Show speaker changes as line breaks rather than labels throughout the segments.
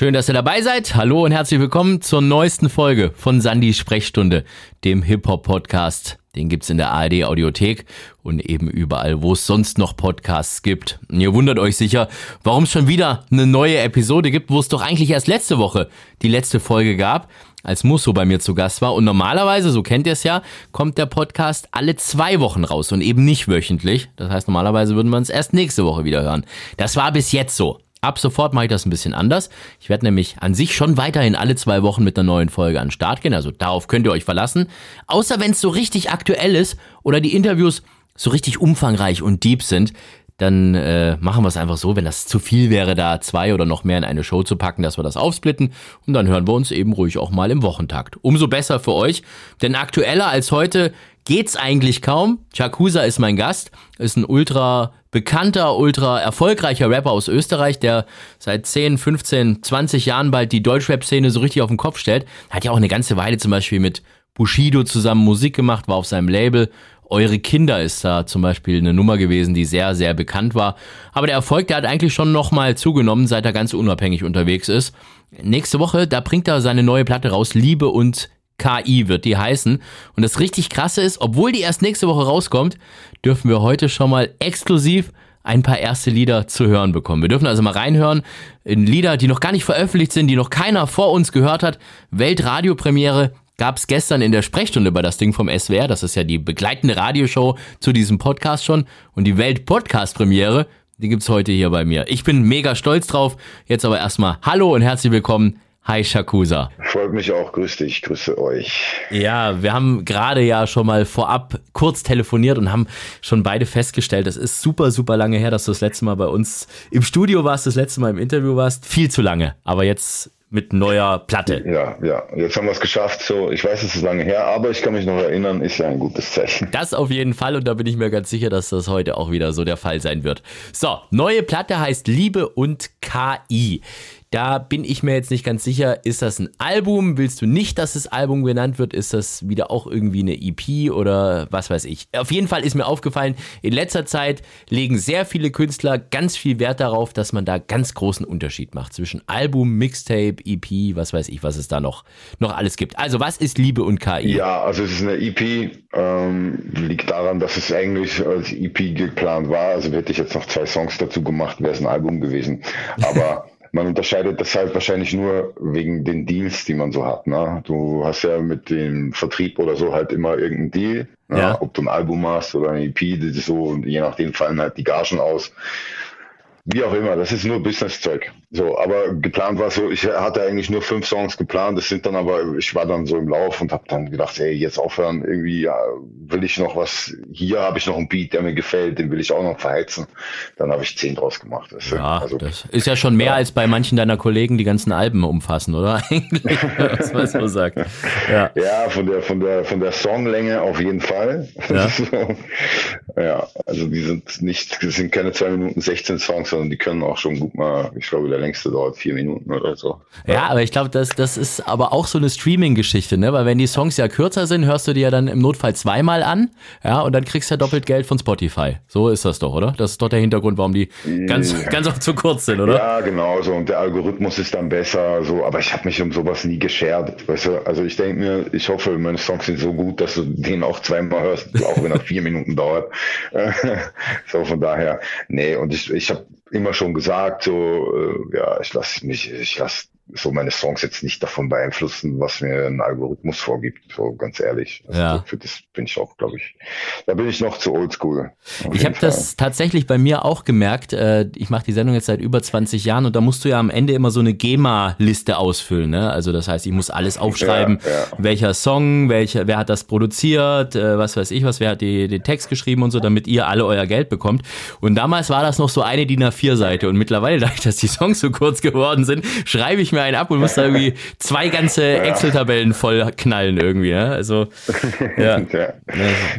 Schön, dass ihr dabei seid. Hallo und herzlich willkommen zur neuesten Folge von Sandy Sprechstunde, dem Hip-Hop-Podcast. Den gibt's in der ARD Audiothek und eben überall, wo es sonst noch Podcasts gibt. Und ihr wundert euch sicher, warum es schon wieder eine neue Episode gibt, wo es doch eigentlich erst letzte Woche die letzte Folge gab, als Musso bei mir zu Gast war. Und normalerweise, so kennt ihr es ja, kommt der Podcast alle zwei Wochen raus und eben nicht wöchentlich. Das heißt, normalerweise würden wir uns erst nächste Woche wieder hören. Das war bis jetzt so. Ab sofort mache ich das ein bisschen anders. Ich werde nämlich an sich schon weiterhin alle zwei Wochen mit einer neuen Folge an den Start gehen. Also darauf könnt ihr euch verlassen. Außer wenn es so richtig aktuell ist oder die Interviews so richtig umfangreich und deep sind, dann äh, machen wir es einfach so, wenn das zu viel wäre, da zwei oder noch mehr in eine Show zu packen, dass wir das aufsplitten und dann hören wir uns eben ruhig auch mal im Wochentakt. Umso besser für euch, denn aktueller als heute geht's eigentlich kaum. Chakusa ist mein Gast, ist ein ultra bekannter, ultra erfolgreicher Rapper aus Österreich, der seit 10, 15, 20 Jahren bald die Deutschrap-Szene so richtig auf den Kopf stellt. Hat ja auch eine ganze Weile zum Beispiel mit Bushido zusammen Musik gemacht, war auf seinem Label. Eure Kinder ist da zum Beispiel eine Nummer gewesen, die sehr, sehr bekannt war. Aber der Erfolg, der hat eigentlich schon nochmal zugenommen, seit er ganz unabhängig unterwegs ist. Nächste Woche, da bringt er seine neue Platte raus, Liebe und KI wird die heißen. Und das richtig krasse ist, obwohl die erst nächste Woche rauskommt, dürfen wir heute schon mal exklusiv ein paar erste Lieder zu hören bekommen. Wir dürfen also mal reinhören in Lieder, die noch gar nicht veröffentlicht sind, die noch keiner vor uns gehört hat. Weltradiopremiere gab es gestern in der Sprechstunde bei das Ding vom SWR. Das ist ja die begleitende Radioshow zu diesem Podcast schon. Und die Welt-Podcast-Premiere, die gibt's heute hier bei mir. Ich bin mega stolz drauf. Jetzt aber erstmal Hallo und herzlich willkommen Hi Shakusa.
Freut mich auch, grüß dich, grüße euch.
Ja, wir haben gerade ja schon mal vorab kurz telefoniert und haben schon beide festgestellt, es ist super, super lange her, dass du das letzte Mal bei uns im Studio warst, das letzte Mal im Interview warst. Viel zu lange, aber jetzt mit neuer Platte.
Ja, ja, jetzt haben wir es geschafft. So, ich weiß, es ist lange her, aber ich kann mich noch erinnern, ist ja ein gutes Zeichen.
Das auf jeden Fall und da bin ich mir ganz sicher, dass das heute auch wieder so der Fall sein wird. So, neue Platte heißt Liebe und KI. Da bin ich mir jetzt nicht ganz sicher, ist das ein Album? Willst du nicht, dass das Album genannt wird? Ist das wieder auch irgendwie eine EP oder was weiß ich? Auf jeden Fall ist mir aufgefallen, in letzter Zeit legen sehr viele Künstler ganz viel Wert darauf, dass man da ganz großen Unterschied macht zwischen Album, Mixtape, EP, was weiß ich, was es da noch, noch alles gibt. Also was ist Liebe und KI?
Ja, also es ist eine EP, ähm, liegt daran, dass es eigentlich als EP geplant war. Also hätte ich jetzt noch zwei Songs dazu gemacht, wäre es ein Album gewesen. Aber man unterscheidet das halt wahrscheinlich nur wegen den Deals, die man so hat. Ne? Du hast ja mit dem Vertrieb oder so halt immer irgendeinen Deal. Ne? Ja. Ob du ein Album hast oder ein EP, das ist so, je nachdem fallen halt die Gagen aus. Wie auch immer, das ist nur Business-Zeug. So, aber geplant war so, ich hatte eigentlich nur fünf Songs geplant, das sind dann aber, ich war dann so im Lauf und habe dann gedacht, ey, jetzt aufhören, irgendwie ja, will ich noch was, hier habe ich noch einen Beat, der mir gefällt, den will ich auch noch verheizen. Dann habe ich zehn draus gemacht.
Das, ja, also, das ist ja schon mehr ja. als bei manchen deiner Kollegen die ganzen Alben umfassen, oder? Eigentlich, was man so sagt.
Ja. ja, von der, von der, von der Songlänge auf jeden Fall. Ja, ja also die sind nicht, das sind keine zwei Minuten 16 Songs, sondern die können auch schon gut mal, ich glaube, der längste dauert vier Minuten oder so.
Ja, ja aber ich glaube, das, das ist aber auch so eine Streaming-Geschichte, ne? Weil wenn die Songs ja kürzer sind, hörst du die ja dann im Notfall zweimal an, ja, und dann kriegst du ja doppelt Geld von Spotify. So ist das doch, oder? Das ist doch der Hintergrund, warum die ganz, ja. ganz oft zu kurz sind, oder?
Ja, genau so. Und der Algorithmus ist dann besser, so. Aber ich habe mich um sowas nie geschert, weißt du? Also ich denke mir, ich hoffe, meine Songs sind so gut, dass du den auch zweimal hörst, auch wenn er vier Minuten dauert. so von daher, nee. Und ich, ich habe immer schon gesagt, so, äh, ja, ich lasse mich, ich lasse so meine Songs jetzt nicht davon beeinflussen, was mir ein Algorithmus vorgibt, so ganz ehrlich. Also ja. Für das bin ich auch, glaube ich, da bin ich noch zu oldschool.
Ich habe das tatsächlich bei mir auch gemerkt. Äh, ich mache die Sendung jetzt seit über 20 Jahren und da musst du ja am Ende immer so eine GEMA-Liste ausfüllen. Ne? Also das heißt, ich muss alles aufschreiben, ja, ja. welcher Song, welcher, wer hat das produziert, äh, was weiß ich was, wer hat die, den Text geschrieben und so, damit ihr alle euer Geld bekommt. Und damals war das noch so eine DIN A4-Seite und mittlerweile, dadurch, dass die Songs so kurz geworden sind, schreibe ich mir einen ab und muss da irgendwie zwei ganze Excel-Tabellen voll knallen irgendwie. Ja? Also,
ja. ja.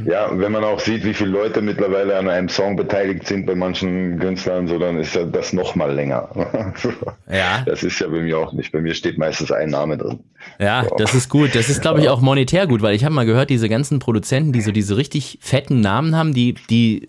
ja, wenn man auch sieht, wie viele Leute mittlerweile an einem Song beteiligt sind bei manchen Künstlern, so dann ist ja das noch mal länger. ja. Das ist ja bei mir auch nicht. Bei mir steht meistens ein Name drin.
Ja, so. das ist gut. Das ist, glaube ich, auch monetär gut, weil ich habe mal gehört, diese ganzen Produzenten, die so diese richtig fetten Namen haben, die, die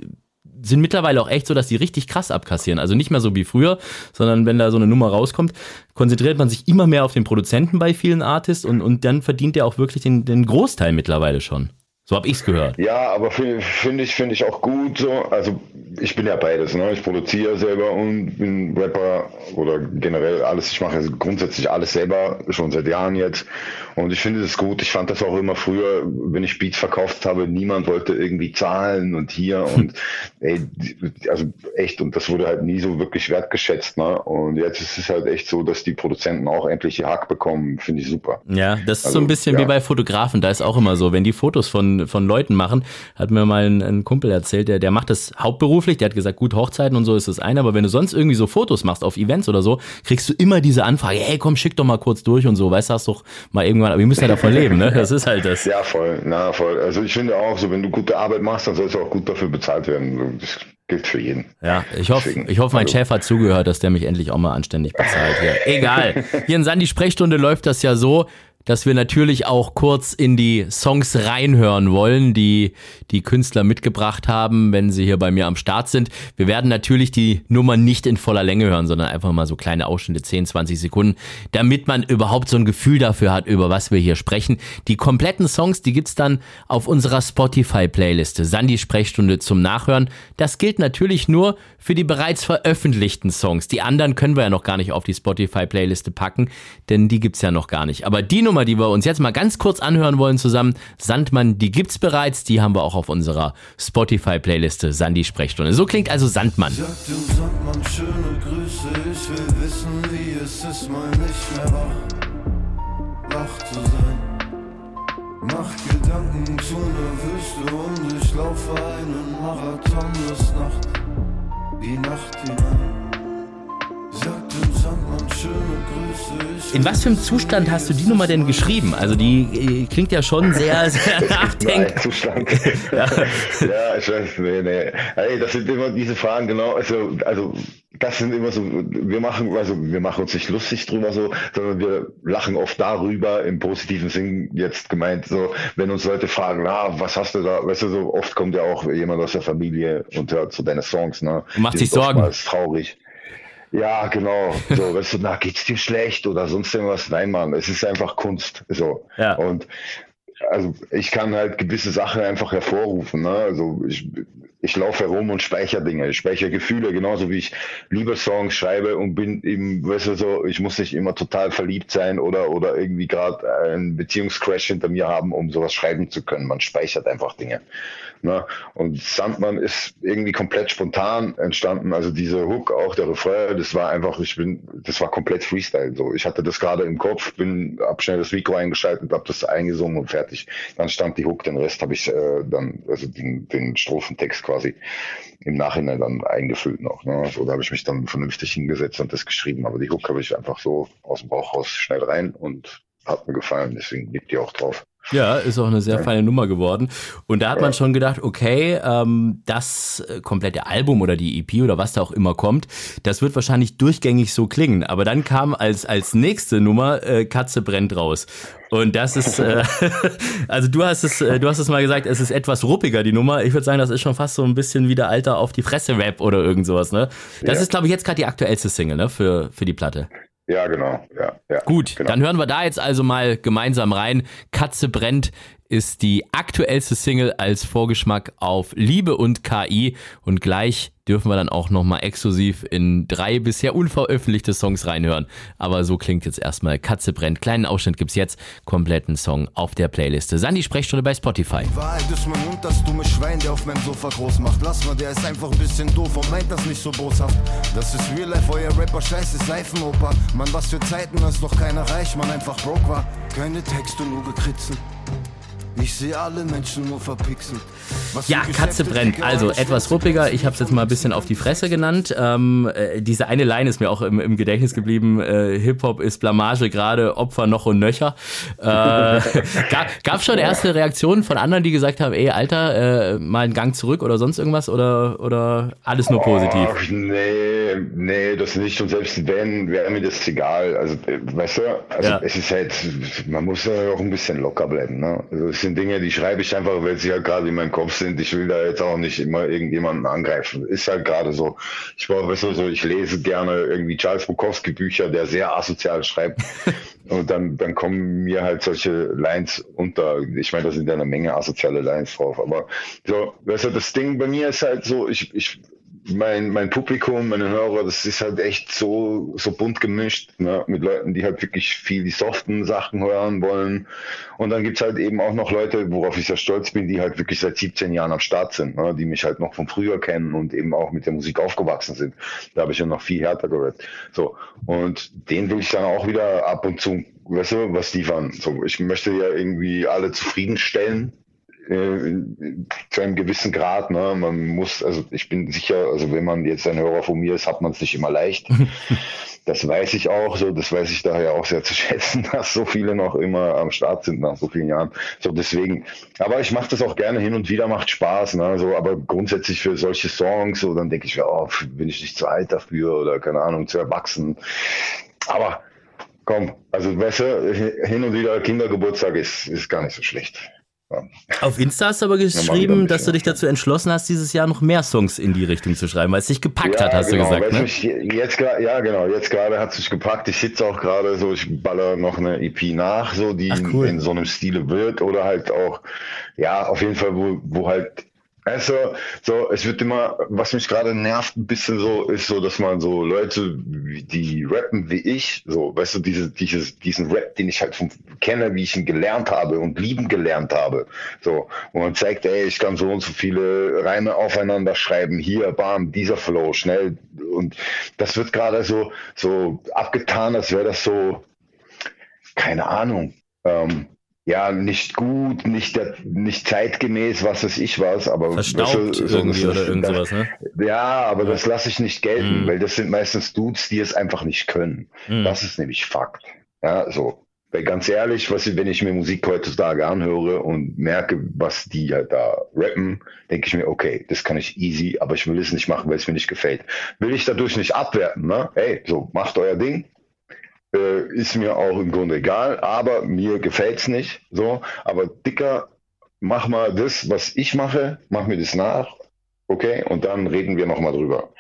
sind mittlerweile auch echt so, dass die richtig krass abkassieren. Also nicht mehr so wie früher, sondern wenn da so eine Nummer rauskommt, konzentriert man sich immer mehr auf den Produzenten bei vielen Artists und, und dann verdient er auch wirklich den, den Großteil mittlerweile schon. So habe ich's gehört.
Ja, aber finde find ich, finde ich auch gut so. Also ich bin ja beides, ne? Ich produziere selber und bin Rapper oder generell alles. Ich mache grundsätzlich alles selber, schon seit Jahren jetzt. Und ich finde das gut. Ich fand das auch immer früher, wenn ich Beats verkauft habe, niemand wollte irgendwie zahlen und hier und ey, also echt, und das wurde halt nie so wirklich wertgeschätzt, ne? Und jetzt ist es halt echt so, dass die Produzenten auch endlich ihr Hack bekommen, finde ich super.
Ja, das ist also, so ein bisschen ja. wie bei Fotografen, da ist auch immer so, wenn die Fotos von von, Leuten machen. Hat mir mal ein, ein, Kumpel erzählt, der, der macht das hauptberuflich, der hat gesagt, gut, Hochzeiten und so ist das eine, aber wenn du sonst irgendwie so Fotos machst auf Events oder so, kriegst du immer diese Anfrage, hey komm, schick doch mal kurz durch und so, weißt du, hast doch mal irgendwann, aber wir müssen ja davon leben, ne? Das ist halt das.
Ja, voll, na, voll. Also ich finde auch so, wenn du gute Arbeit machst, dann sollst du auch gut dafür bezahlt werden. Das gilt für jeden.
Ja, ich hoffe, ich hoffe, mein Chef hat zugehört, dass der mich endlich auch mal anständig bezahlt. Hier. Egal. Hier in Sandy Sprechstunde läuft das ja so, dass wir natürlich auch kurz in die Songs reinhören wollen, die die Künstler mitgebracht haben, wenn sie hier bei mir am Start sind. Wir werden natürlich die Nummer nicht in voller Länge hören, sondern einfach mal so kleine Ausschnitte, 10, 20 Sekunden, damit man überhaupt so ein Gefühl dafür hat, über was wir hier sprechen. Die kompletten Songs, die gibt's dann auf unserer Spotify-Playliste, Sandy Sprechstunde zum Nachhören. Das gilt natürlich nur für die bereits veröffentlichten Songs. Die anderen können wir ja noch gar nicht auf die Spotify-Playliste packen, denn die gibt's ja noch gar nicht. Aber die die wir uns jetzt mal ganz kurz anhören wollen zusammen, Sandmann, die gibt's bereits, die haben wir auch auf unserer Spotify-Playliste Sandy Sprechstunde. So klingt also Sandmann. Sag dem Sandmann schöne Grüße, ich will wissen, wie es ist, mal nicht mehr wach, wach zu sein. Mach Gedanken zu einer Wüste und ich laufe einen Marathon bis Nacht die Nacht hinein. In was für einem Zustand hast du die Nummer denn geschrieben? Also die äh, klingt ja schon sehr, sehr nachdenklich. Zustand.
ja. ja, ich weiß, nee, nee. Hey, das sind immer diese Fragen, genau. Also, also das sind immer so, wir machen, also wir machen uns nicht lustig drüber so, sondern wir lachen oft darüber, im positiven Sinn jetzt gemeint, so, wenn uns Leute fragen, na, was hast du da, weißt du, so oft kommt ja auch jemand aus der Familie und hört so deine Songs, ne?
Macht sich Sorgen.
Ist traurig. Ja, genau. So, weißt du, na, geht's dir schlecht oder sonst irgendwas? Nein, Mann, es ist einfach Kunst. So. Ja. Und also ich kann halt gewisse Sachen einfach hervorrufen. Ne? Also ich, ich laufe herum und speichere Dinge. Ich speichere Gefühle, genauso wie ich Liebessongs schreibe und bin eben, weißt du so, ich muss nicht immer total verliebt sein oder, oder irgendwie gerade einen Beziehungscrash hinter mir haben, um sowas schreiben zu können. Man speichert einfach Dinge. Ne? Und Sandmann ist irgendwie komplett spontan entstanden. Also diese Hook, auch der Refrain, das war einfach, ich bin, das war komplett Freestyle. So, ich hatte das gerade im Kopf, bin, hab schnell das Mikro eingeschaltet, hab das eingesungen und fertig. Dann stand die Hook, den Rest habe ich äh, dann, also den, den Strophentext quasi im Nachhinein dann eingefüllt noch. Ne? So, da habe ich mich dann vernünftig hingesetzt und das geschrieben. Aber die Hook habe ich einfach so aus dem Bauch raus schnell rein und hat mir gefallen, deswegen liegt die auch drauf.
Ja, ist auch eine sehr feine Nummer geworden. Und da hat man schon gedacht, okay, ähm, das äh, komplette Album oder die EP oder was da auch immer kommt, das wird wahrscheinlich durchgängig so klingen. Aber dann kam als, als nächste Nummer äh, Katze brennt raus. Und das ist, äh, also du hast es, äh, du hast es mal gesagt, es ist etwas ruppiger, die Nummer. Ich würde sagen, das ist schon fast so ein bisschen wie der Alter auf die Fresse Rap oder irgend sowas, ne? Das ja. ist, glaube ich, jetzt gerade die aktuellste Single, ne, für, für die Platte.
Ja, genau. Ja, ja,
Gut,
genau.
dann hören wir da jetzt also mal gemeinsam rein. Katze brennt ist die aktuellste Single als Vorgeschmack auf Liebe und KI und gleich dürfen wir dann auch nochmal exklusiv in drei bisher unveröffentlichte Songs reinhören. Aber so klingt jetzt erstmal Katze brennt. Kleinen Ausschnitt gibt's jetzt, kompletten Song auf der Playliste. Sandy Sprechstunde bei Spotify. Wahrheit ist mein Mund, das dumme Schwein, der auf meinem Sofa groß macht. Lass mal, der ist einfach ein bisschen doof und meint das nicht so boshaft. Das ist Real Life, euer Rapper scheiße Seifenoper. Mann, was für Zeiten, als noch keiner reich, man einfach broke war. Keine Texte, nur gekritzelt. Ich sehe alle Menschen nur verpixelt. Was ja, Katze brennt. Also etwas ruppiger. Ich habe es jetzt mal ein bisschen auf die Fresse genannt. Ähm, äh, diese eine Line ist mir auch im, im Gedächtnis geblieben. Äh, Hip-Hop ist Blamage, gerade Opfer noch und nöcher. Äh, gab es schon erste Reaktionen von anderen, die gesagt haben, ey, Alter, äh, mal einen Gang zurück oder sonst irgendwas? Oder, oder alles nur positiv?
Ach, nee, nee, das nicht. Und selbst wenn, wäre mir das egal. Also, äh, weißt du, also ja. es ist halt, man muss ja auch ein bisschen locker bleiben. Ne? Also, sind Dinge, die schreibe ich einfach, weil sie halt gerade in meinem Kopf sind. Ich will da jetzt auch nicht immer irgendjemanden angreifen. Ist halt gerade so. Ich war, weißt du, so, ich lese gerne irgendwie Charles Bukowski Bücher, der sehr asozial schreibt. Und dann, dann kommen mir halt solche Lines unter. Ich meine, da sind ja eine Menge asoziale Lines drauf. Aber so, weißt du, das Ding bei mir ist halt so, ich, ich mein, mein Publikum, meine Hörer, das ist halt echt so, so bunt gemischt, ne? mit Leuten, die halt wirklich viel die soften Sachen hören wollen. Und dann gibt's halt eben auch noch Leute, worauf ich sehr stolz bin, die halt wirklich seit 17 Jahren am Start sind, ne? die mich halt noch von früher kennen und eben auch mit der Musik aufgewachsen sind. Da habe ich ja noch viel härter gehört. So. Und den will ich dann auch wieder ab und zu, weißt du, was liefern. So, ich möchte ja irgendwie alle zufriedenstellen äh, zu einem gewissen Grad. Ne? Man muss, also ich bin sicher, also wenn man jetzt ein Hörer von mir ist, hat man es nicht immer leicht. das weiß ich auch, so das weiß ich daher auch sehr zu schätzen, dass so viele noch immer am Start sind nach so vielen Jahren. So deswegen, aber ich mache das auch gerne hin und wieder, macht Spaß, ne? So, aber grundsätzlich für solche Songs, so dann denke ich, oh, bin ich nicht zu alt dafür oder keine Ahnung, zu erwachsen. Aber komm, also weißt du, hin und wieder Kindergeburtstag ist, ist gar nicht so schlecht.
Auf Insta hast du aber geschrieben, dass du dich dazu entschlossen hast, dieses Jahr noch mehr Songs in die Richtung zu schreiben, weil es dich gepackt ja, hat, hast genau, du gesagt. Ne?
Mich jetzt, ja, genau, jetzt gerade hat es sich gepackt. Ich sitze auch gerade so, ich baller noch eine EP nach, so die Ach, cool. in so einem Stile wird oder halt auch, ja, auf jeden Fall, wo, wo halt also, so, es wird immer, was mich gerade nervt ein bisschen so, ist so, dass man so Leute, die rappen wie ich, so, weißt du, diese, dieses, diesen Rap, den ich halt von, kenne, wie ich ihn gelernt habe und lieben gelernt habe, so, wo man zeigt, ey, ich kann so und so viele Reime aufeinander schreiben, hier, bam, dieser Flow, schnell, und das wird gerade so, so abgetan, als wäre das so, keine Ahnung, ähm, ja, nicht gut, nicht, nicht zeitgemäß, was weiß ich was, aber
Verstaubt so, irgendwie oder irgend sowas, ne?
Ja, aber ja. das lasse ich nicht gelten, mhm. weil das sind meistens Dudes, die es einfach nicht können. Mhm. Das ist nämlich Fakt. Ja, so. Weil ganz ehrlich, was, wenn ich mir Musik heutzutage anhöre und merke, was die halt da rappen, denke ich mir, okay, das kann ich easy, aber ich will es nicht machen, weil es mir nicht gefällt. Will ich dadurch nicht abwerten, ne? Hey, so, macht euer Ding, äh, ist mir auch im Grunde egal, aber mir gefällt's nicht. So, aber dicker, mach mal das, was ich mache, mach mir das nach, okay, und dann reden wir nochmal drüber.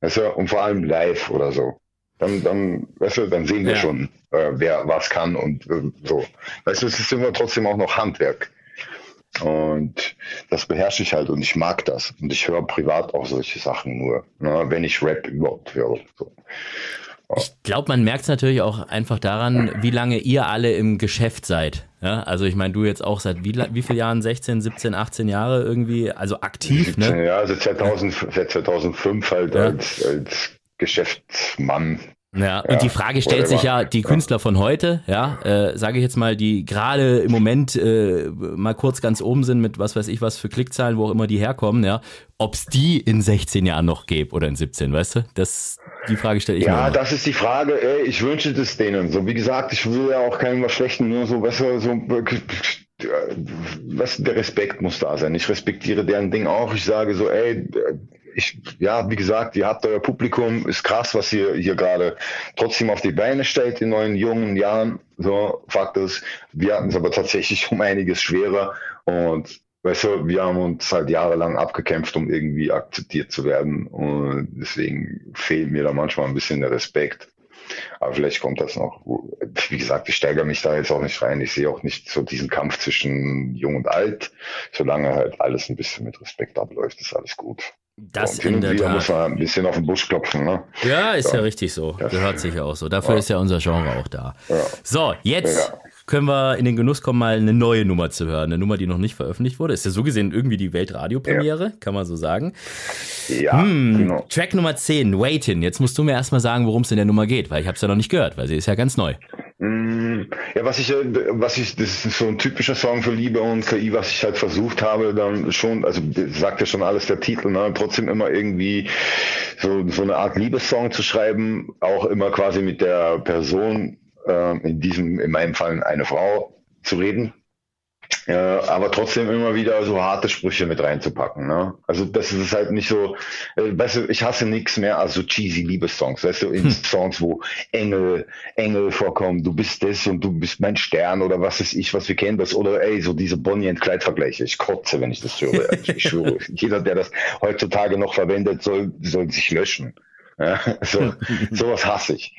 Weißt du, und vor allem live oder so. Dann, dann, weißt du, dann sehen wir ja. schon, äh, wer was kann und äh, so. Weißt du, es ist immer trotzdem auch noch Handwerk. Und das beherrsche ich halt und ich mag das. Und ich höre privat auch solche Sachen nur, ne, wenn ich Rap überhaupt höre. So.
Ich glaube, man merkt es natürlich auch einfach daran, wie lange ihr alle im Geschäft seid. Ja, also ich meine, du jetzt auch seit wie, wie vielen Jahren? 16, 17, 18 Jahre irgendwie, also aktiv, ne?
Ja, also 2000, seit 2005 halt ja. als, als Geschäftsmann
ja, und die Frage stellt sich ja, die Künstler von heute, ja, äh, sage ich jetzt mal, die gerade im Moment äh, mal kurz ganz oben sind mit was weiß ich was für Klickzahlen, wo auch immer die herkommen, ja, ob es die in 16 Jahren noch gäbe oder in 17, weißt du? Das, die Frage stelle ich
ja,
mir.
Ja, das ist die Frage, ey, ich wünsche das denen. So, wie gesagt, ich will ja auch keinem was Schlechten, nur so besser, so, was, der Respekt muss da sein. Ich respektiere deren Ding auch. Ich sage so, ey, ich, ja, wie gesagt, ihr habt euer Publikum, ist krass, was ihr hier gerade trotzdem auf die Beine stellt in neuen jungen Jahren. So, Fakt ist, wir hatten es aber tatsächlich um einiges schwerer und weißt du, wir haben uns halt jahrelang abgekämpft, um irgendwie akzeptiert zu werden und deswegen fehlt mir da manchmal ein bisschen der Respekt. Aber vielleicht kommt das noch. Wie gesagt, ich steigere mich da jetzt auch nicht rein. Ich sehe auch nicht so diesen Kampf zwischen Jung und Alt. Solange halt alles ein bisschen mit Respekt abläuft, ist alles gut.
Das in der Tat.
muss man ein bisschen auf den Busch klopfen, ne?
Ja, ist ja, ja richtig so. Gehört sich auch so. Dafür ja. ist ja unser Genre auch da. Ja. So, jetzt können wir in den Genuss kommen, mal eine neue Nummer zu hören. Eine Nummer, die noch nicht veröffentlicht wurde. Ist ja so gesehen irgendwie die Weltradiopremiere, kann man so sagen.
Ja, hm, genau.
Track Nummer 10, Waitin. Jetzt musst du mir erstmal sagen, worum es in der Nummer geht, weil ich habe es ja noch nicht gehört, weil sie ist ja ganz neu.
Mm, ja, was ich, äh, was ich, das ist so ein typischer Song für Liebe und KI, was ich halt versucht habe, dann schon, also sagt ja schon alles der Titel, ne, trotzdem immer irgendwie so, so eine Art Liebessong zu schreiben, auch immer quasi mit der Person, äh, in diesem, in meinem Fall eine Frau, zu reden. äh, aber trotzdem immer wieder so harte Sprüche mit reinzupacken. Ne? Also das ist halt nicht so, äh, weißt du, ich hasse nichts mehr als so cheesy Liebessongs, weißt du, in hm. Songs, wo Engel, Engel vorkommen, du bist das und du bist mein Stern oder was ist ich, was wir kennen das, oder ey, so diese Bonnie and Clyde Vergleiche. Ich kotze, wenn ich das höre. ich schwöre, jeder, der das heutzutage noch verwendet, soll, soll sich löschen. Ja, so, sowas hasse ich.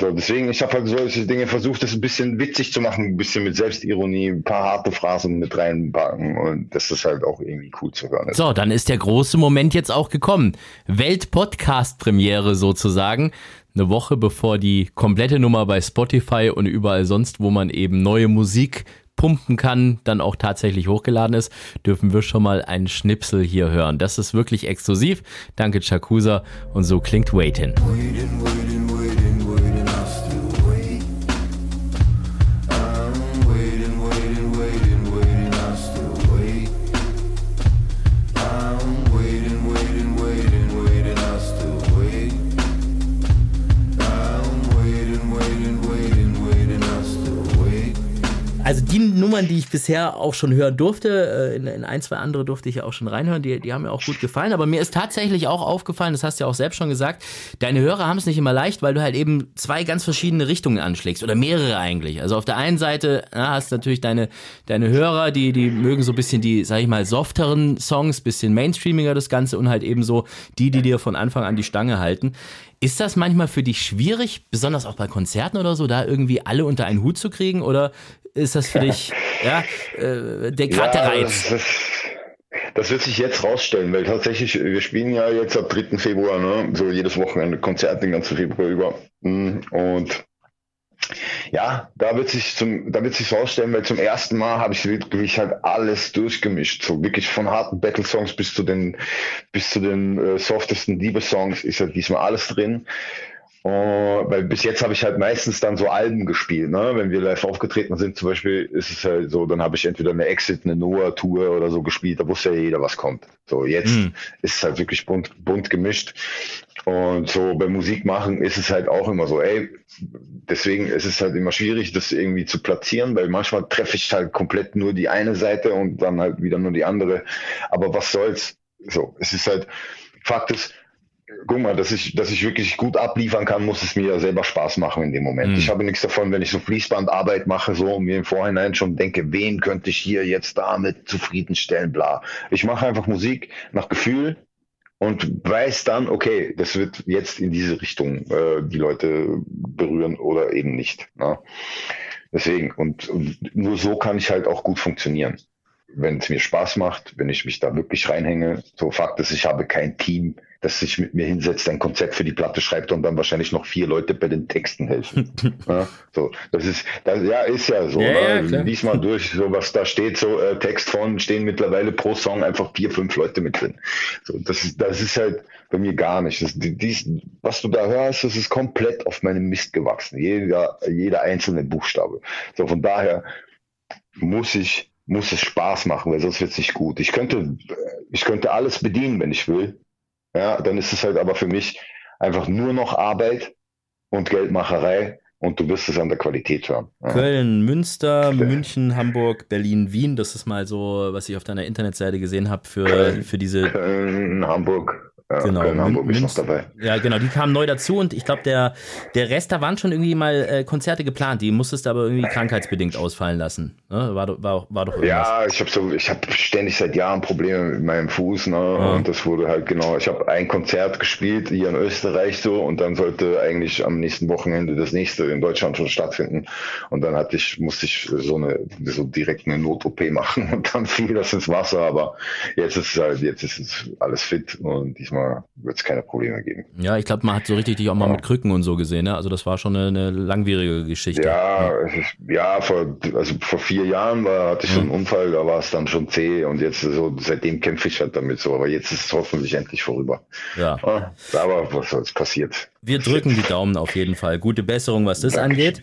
So, deswegen, ich habe halt solche Dinge versucht, das ein bisschen witzig zu machen, ein bisschen mit Selbstironie, ein paar harte Phrasen mit reinpacken und das ist halt auch irgendwie cool zu hören.
So, dann ist der große Moment jetzt auch gekommen. Welt-Podcast-Premiere sozusagen. Eine Woche bevor die komplette Nummer bei Spotify und überall sonst, wo man eben neue Musik pumpen kann, dann auch tatsächlich hochgeladen ist, dürfen wir schon mal einen Schnipsel hier hören. Das ist wirklich exklusiv. Danke Chakusa und so klingt Waitin'. Waitin', waitin'. Nummern, die ich bisher auch schon hören durfte, äh, in, in, ein, zwei andere durfte ich ja auch schon reinhören, die, die haben mir auch gut gefallen. Aber mir ist tatsächlich auch aufgefallen, das hast du ja auch selbst schon gesagt, deine Hörer haben es nicht immer leicht, weil du halt eben zwei ganz verschiedene Richtungen anschlägst oder mehrere eigentlich. Also auf der einen Seite na, hast du natürlich deine, deine Hörer, die, die mögen so ein bisschen die, sag ich mal, softeren Songs, bisschen mainstreamiger das Ganze und halt eben so die, die dir von Anfang an die Stange halten. Ist das manchmal für dich schwierig, besonders auch bei Konzerten oder so, da irgendwie alle unter einen Hut zu kriegen? Oder ist das für dich ja, äh, der, ja, der Reiz?
Das, das, wird sich jetzt rausstellen, weil tatsächlich, wir spielen ja jetzt ab 3. Februar, ne? so jedes Wochenende Konzert den ganzen Februar über. Mm, und ja, da wird sich zum, da wird sich rausstellen, weil zum ersten Mal habe ich wirklich halt alles durchgemischt, so wirklich von harten Battle-Songs bis zu den, bis zu den äh, softesten Liebe-Songs ist ja diesmal alles drin. Uh, weil bis jetzt habe ich halt meistens dann so Alben gespielt, ne? Wenn wir live aufgetreten sind, zum Beispiel, ist es halt so, dann habe ich entweder eine Exit, eine Noah-Tour oder so gespielt, da wusste ja jeder, was kommt. So, jetzt mm. ist es halt wirklich bunt, bunt gemischt. Und so beim Musik machen ist es halt auch immer so, ey, deswegen ist es halt immer schwierig, das irgendwie zu platzieren, weil manchmal treffe ich halt komplett nur die eine Seite und dann halt wieder nur die andere. Aber was soll's? So, es ist halt, Fakt ist, guck mal, dass ich, dass ich wirklich gut abliefern kann, muss es mir selber Spaß machen in dem Moment. Mhm. Ich habe nichts davon, wenn ich so Fließbandarbeit mache, so und mir im Vorhinein schon denke, wen könnte ich hier jetzt damit zufriedenstellen, bla. Ich mache einfach Musik nach Gefühl und weiß dann, okay, das wird jetzt in diese Richtung äh, die Leute berühren oder eben nicht. Ne? Deswegen, und, und nur so kann ich halt auch gut funktionieren wenn es mir Spaß macht, wenn ich mich da wirklich reinhänge. So Fakt ist, ich habe kein Team, das sich mit mir hinsetzt, ein Konzept für die Platte schreibt und dann wahrscheinlich noch vier Leute bei den Texten helfen. ja, so, das ist, das, ja, ist ja so. Ja, ne? ja, Lies mal durch, so was da steht, so äh, Text von, stehen mittlerweile pro Song einfach vier, fünf Leute mit drin. So, das ist, das ist halt bei mir gar nicht. Das, dies, was du da hörst, das ist komplett auf meinem Mist gewachsen. Jeder, jeder einzelne Buchstabe. So, von daher muss ich muss es Spaß machen, weil sonst wird es nicht gut. Ich könnte, ich könnte alles bedienen, wenn ich will. Ja, dann ist es halt aber für mich einfach nur noch Arbeit und Geldmacherei und du wirst es an der Qualität hören.
Ja. Köln, Münster, München, Hamburg, Berlin, Wien, das ist mal so, was ich auf deiner Internetseite gesehen habe für, Köln, für diese.
Köln, Hamburg,
ja, genau, Köln, Hamburg ist noch dabei. Ja, genau, die kamen neu dazu und ich glaube, der, der Rest, da waren schon irgendwie mal äh, Konzerte geplant, die musstest du aber irgendwie krankheitsbedingt ausfallen lassen. Ne? War, war, war doch irgendwas.
Ja, ich habe so, ich habe ständig seit Jahren Probleme mit meinem Fuß, ne? Ja. Und das wurde halt genau, ich habe ein Konzert gespielt hier in Österreich so und dann sollte eigentlich am nächsten Wochenende das nächste in Deutschland schon stattfinden. Und dann hatte ich, musste ich so eine so direkt eine Not-OP machen und dann fiel das ins Wasser, aber jetzt ist es halt, jetzt ist es alles fit und diesmal diesmal wird es keine Probleme geben.
Ja, ich glaube, man hat so richtig dich auch mal ja. mit Krücken und so gesehen. Ne? Also das war schon eine, eine langwierige Geschichte.
Ja, ja. Ist, ja, vor, also vor vier Jahren war, hatte ich so einen hm. Unfall, da war es dann schon zäh und jetzt so, seitdem kämpfe ich halt damit so. Aber jetzt ist es hoffentlich endlich vorüber.
Ja.
aber was soll passiert?
Wir drücken die Daumen auf jeden Fall. Gute Besserung, was das Danke. angeht.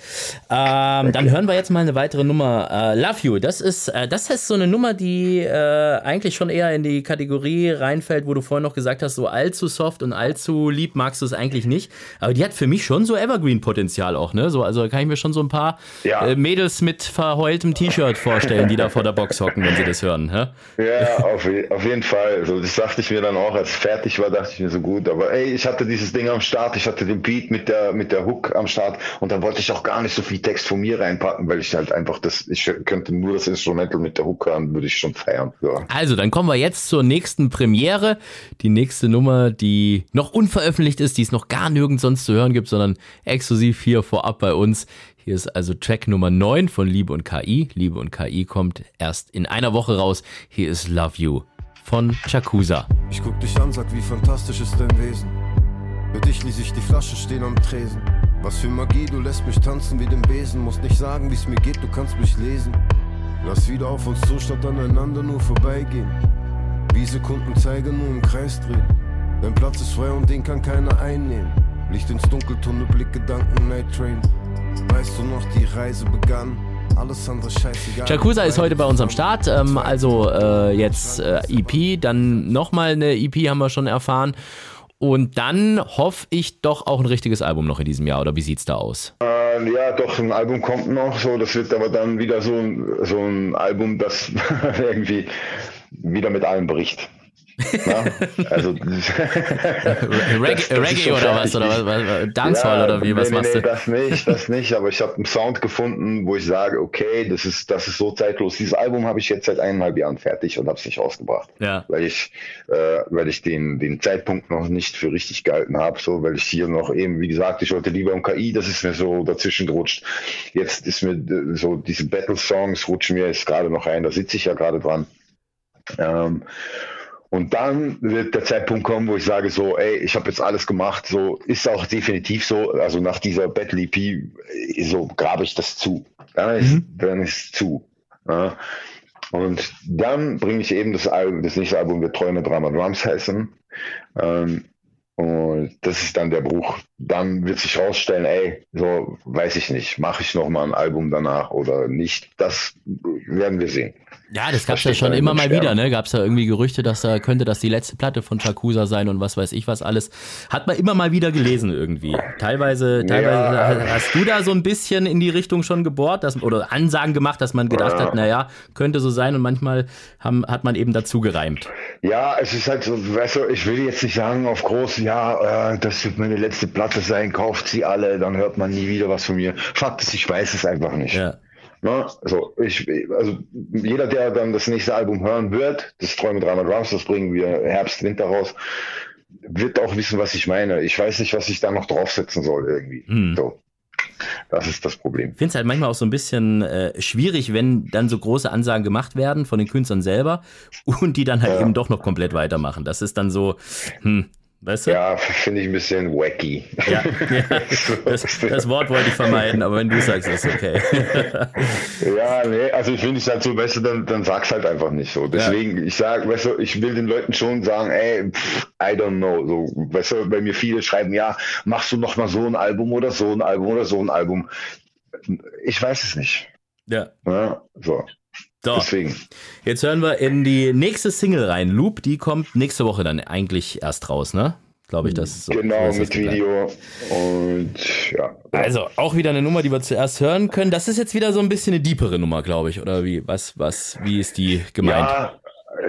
Ähm, dann hören wir jetzt mal eine weitere Nummer. Uh, Love You. Das ist, uh, das ist so eine Nummer, die uh, eigentlich schon eher in die Kategorie reinfällt, wo du vorhin noch gesagt hast, so allzu soft und allzu lieb magst du es eigentlich nicht. Aber die hat für mich schon so Evergreen-Potenzial auch, ne? So, also kann ich mir schon so ein paar ja. äh, Mädels mit verheultem T-Shirt vorstellen, die da vor der Box hocken, wenn sie das hören. Hä?
Ja, auf, auf jeden Fall. Also das dachte ich mir dann auch, als es fertig war, dachte ich mir so gut. Aber ey, ich hatte dieses Ding am Start, ich hatte den Beat mit der, mit der Hook am Start und dann wollte ich auch gar nicht so viel Text von mir reinpacken, weil ich halt einfach das, ich könnte nur das Instrumental mit der Hook hören, würde ich schon feiern. Ja.
Also, dann kommen wir jetzt zur nächsten Premiere. Die nächste Nummer, die noch unveröffentlicht ist, die es noch gar nirgends sonst zu hören gibt, sondern exklusiv hier vorab bei uns. Hier ist also Track Nummer 9 von Liebe und KI. Liebe und KI kommt erst in einer Woche raus. Hier ist Love You von Chakusa.
Ich guck dich an, sag, wie fantastisch ist dein Wesen. Für dich ließ ich die Flasche stehen am Tresen. Was für Magie, du lässt mich tanzen wie den Besen. Musst nicht sagen, wie's mir geht, du kannst mich lesen. Lass wieder auf uns zu, statt aneinander nur vorbeigehen. Wie Sekunden zeigen, nur im Kreis drehen. Dein Platz ist frei und den kann keiner einnehmen. Licht ins Dunkeltunnel, Blick, Gedanken, Night Train. Weißt du noch, die Reise begann. Alles andere scheißegal.
Chakusa ist heute bei uns am Start. Ähm, also äh, jetzt äh, EP, dann nochmal eine EP haben wir schon erfahren. Und dann hoffe ich doch auch ein richtiges Album noch in diesem Jahr. Oder wie sieht's da aus?
Äh, ja, doch, ein Album kommt noch. So, das wird aber dann wieder so, so ein Album, das irgendwie wieder mit allem bricht. Also
Reggae, das, Reggae oder was? Oder was, was Dancehall ja, oder wie? Was nee, machst nee,
du? Das nicht, das nicht, aber ich habe einen Sound gefunden, wo ich sage, okay, das ist, das ist so zeitlos. Dieses Album habe ich jetzt seit eineinhalb Jahren fertig und habe es nicht rausgebracht. Ja. Weil ich, äh, weil ich den, den Zeitpunkt noch nicht für richtig gehalten habe, so, weil ich hier noch eben, wie gesagt, ich wollte lieber um KI, das ist mir so dazwischen gerutscht. Jetzt ist mir äh, so diese Battle-Songs rutschen mir jetzt gerade noch ein, da sitze ich ja gerade dran. Ähm, und dann wird der Zeitpunkt kommen, wo ich sage so, ey, ich habe jetzt alles gemacht, so ist auch definitiv so. Also nach dieser Battle EP, so grabe ich das zu. Dann ist, mhm. dann ist zu. Ja. Und dann bringe ich eben das Album, das nächste Album wird Träume, Drama, Drums heißen. Ähm, und das ist dann der Bruch. Dann wird sich rausstellen, ey, so weiß ich nicht, mache ich noch mal ein Album danach oder nicht. Das werden wir sehen.
Ja, das gab's ja schon immer mal Sterben. wieder, ne? Gab's ja irgendwie Gerüchte, dass da könnte das die letzte Platte von Shakusa sein und was weiß ich was alles. Hat man immer mal wieder gelesen irgendwie. Teilweise, teilweise ja. hast du da so ein bisschen in die Richtung schon gebohrt, dass, oder Ansagen gemacht, dass man gedacht ja. hat, naja, könnte so sein und manchmal haben, hat man eben dazu gereimt.
Ja, es ist halt so, weißt du, ich will jetzt nicht sagen auf groß, ja, äh, das wird meine letzte Platte sein, kauft sie alle, dann hört man nie wieder was von mir. Fakt ist, ich weiß es einfach nicht. Ja. Ne? Also, ich, also jeder, der dann das nächste Album hören wird, das Träume Drama Drums, das bringen wir Herbst, Winter raus, wird auch wissen, was ich meine. Ich weiß nicht, was ich da noch draufsetzen soll irgendwie. Mhm. So. Das ist das Problem.
Ich finde es halt manchmal auch so ein bisschen äh, schwierig, wenn dann so große Ansagen gemacht werden von den Künstlern selber und die dann halt ja. eben doch noch komplett weitermachen. Das ist dann so, hm, Weißt du?
Ja, finde ich ein bisschen wacky. Ja,
ja das, das, Wort wollte ich vermeiden, aber wenn du sagst, ist okay.
ja, nee, also ich finde es halt so, weißt du, dann, dann sag's halt einfach nicht so. Deswegen, ja. ich sag, weißt du, ich will den Leuten schon sagen, ey, pff, I don't know. So, weißt du, bei mir viele schreiben, ja, machst du noch mal so ein Album oder so ein Album oder so ein Album. Ich weiß es nicht.
Ja.
ja so.
So, Deswegen. Jetzt hören wir in die nächste Single rein. Loop, die kommt nächste Woche dann eigentlich erst raus, ne? Glaube ich, das so.
Genau, das mit Video. Und ja.
Also auch wieder eine Nummer, die wir zuerst hören können. Das ist jetzt wieder so ein bisschen eine deepere Nummer, glaube ich. Oder wie, was, was, wie ist die gemeint?
Ja,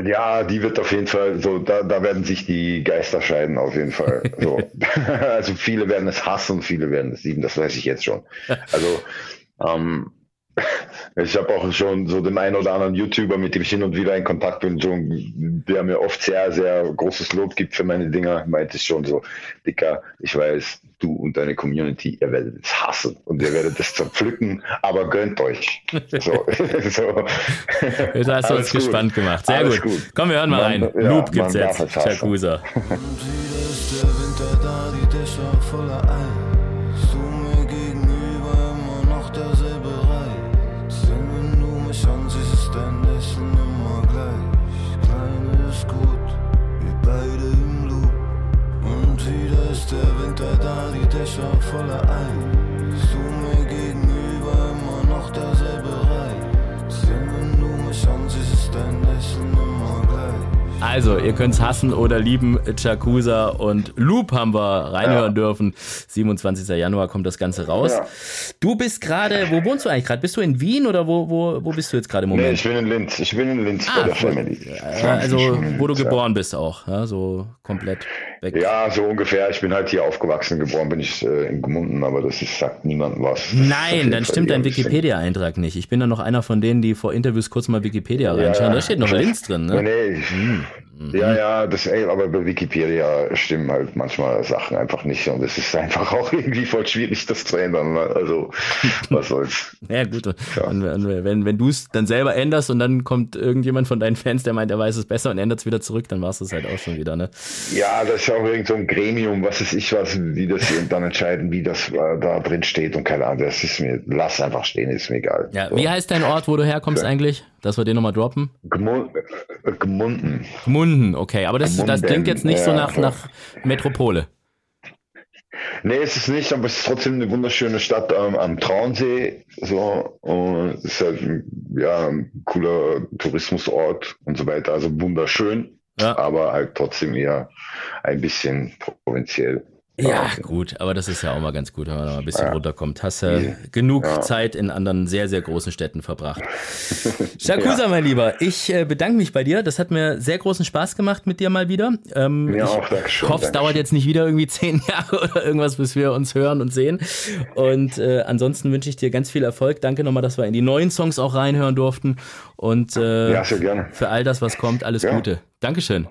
ja, die wird auf jeden Fall so, da, da werden sich die Geister scheiden, auf jeden Fall. So. also viele werden es hassen, viele werden es lieben, das weiß ich jetzt schon. Also ähm, ich habe auch schon so den einen oder anderen YouTuber, mit dem ich hin und wieder in Kontakt bin, schon, der mir oft sehr, sehr großes Lob gibt für meine Dinger, meinte ich schon so, Dicker, ich weiß, du und deine Community, ihr werdet es hassen und ihr werdet es zerpflücken, aber gönnt euch. So,
so. Jetzt hast du uns gut. gespannt gemacht. Sehr gut. gut. Komm, wir hören mal man, rein. Ja, Loop gibt's jetzt. Yakuza. Also, ihr könnt's hassen oder lieben. Chakusa und Loop haben wir reinhören ja. dürfen. 27. Januar kommt das Ganze raus. Ja. Du bist gerade, wo wohnst du eigentlich gerade? Bist du in Wien oder wo, wo, wo bist du jetzt gerade im Moment? Nee,
ich bin in Linz. Ich bin in Linz ah, bei der Family.
Also, wo du geboren bist auch. Ja, so komplett
weg. Ja, so ungefähr. Ich bin halt hier aufgewachsen. Geboren bin ich äh, in Gmunden, aber das ist, sagt niemandem was.
Nein, dann stimmt dein Wikipedia-Eintrag nicht. Ich bin dann noch einer von denen, die vor Interviews kurz mal Wikipedia reinschauen. Ja, da steht noch Linz drin, ne?
Nee, hm. Mhm. Ja, ja, das, ey, aber bei Wikipedia stimmen halt manchmal Sachen einfach nicht und es ist einfach auch irgendwie voll schwierig, das zu ändern. Ne? Also, was soll's.
ja, gut. Ja. Und, wenn, wenn du es dann selber änderst und dann kommt irgendjemand von deinen Fans, der meint, er weiß es besser und ändert es wieder zurück, dann war es das halt auch schon wieder, ne?
Ja, das ist auch irgend so ein Gremium, was ist ich was, die das dann entscheiden, wie das äh, da drin steht und keine Ahnung, das ist mir, lass einfach stehen, ist mir egal.
Ja, so. wie heißt dein Ort, wo du herkommst ja. eigentlich? Dass wir den nochmal droppen?
Gemunden.
Gemunden, okay. Aber das, das klingt jetzt nicht ja, so nach, nach Metropole.
Nee, es ist nicht, aber es ist trotzdem eine wunderschöne Stadt ähm, am Traunsee. So, und es ist halt ein, ja, ein cooler Tourismusort und so weiter. Also wunderschön, ja. aber halt trotzdem eher ein bisschen provinziell.
Ja, gut, aber das ist ja auch mal ganz gut, wenn man mal ein bisschen ja. runterkommt. Hast ja, ja. genug ja. Zeit in anderen sehr, sehr großen Städten verbracht. Shakusa, mein Lieber, ich äh, bedanke mich bei dir. Das hat mir sehr großen Spaß gemacht mit dir mal wieder. Ähm, mir auch, danke schön. Ich hoffe, es dauert jetzt nicht wieder irgendwie zehn Jahre oder irgendwas, bis wir uns hören und sehen. Und äh, ansonsten wünsche ich dir ganz viel Erfolg. Danke nochmal, dass wir in die neuen Songs auch reinhören durften. Und äh, ja, für all das, was kommt, alles Gute. Dankeschön.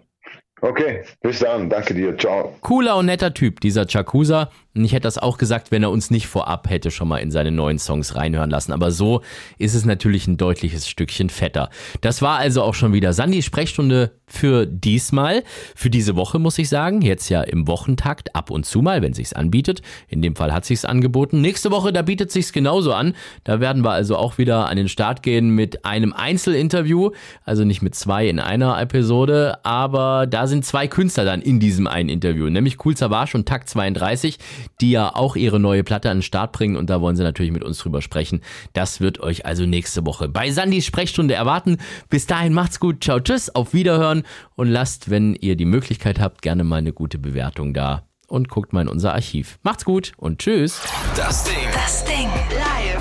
Okay, bis dann. Danke dir. Ciao.
Cooler und netter Typ, dieser Chakusa. Und ich hätte das auch gesagt, wenn er uns nicht vorab hätte schon mal in seine neuen Songs reinhören lassen. Aber so ist es natürlich ein deutliches Stückchen fetter. Das war also auch schon wieder Sandys Sprechstunde für diesmal. Für diese Woche muss ich sagen. Jetzt ja im Wochentakt ab und zu mal, wenn sich's anbietet. In dem Fall hat sich's angeboten. Nächste Woche, da bietet sich's genauso an. Da werden wir also auch wieder an den Start gehen mit einem Einzelinterview. Also nicht mit zwei in einer Episode. Aber da sind zwei Künstler dann in diesem einen Interview. Nämlich Cool Savage und Takt 32 die ja auch ihre neue Platte an den Start bringen und da wollen sie natürlich mit uns drüber sprechen. Das wird euch also nächste Woche bei Sandys Sprechstunde erwarten. Bis dahin macht's gut, ciao, tschüss, auf Wiederhören und lasst, wenn ihr die Möglichkeit habt, gerne mal eine gute Bewertung da und guckt mal in unser Archiv. Macht's gut und tschüss.
Das Ding. Das Ding. Live.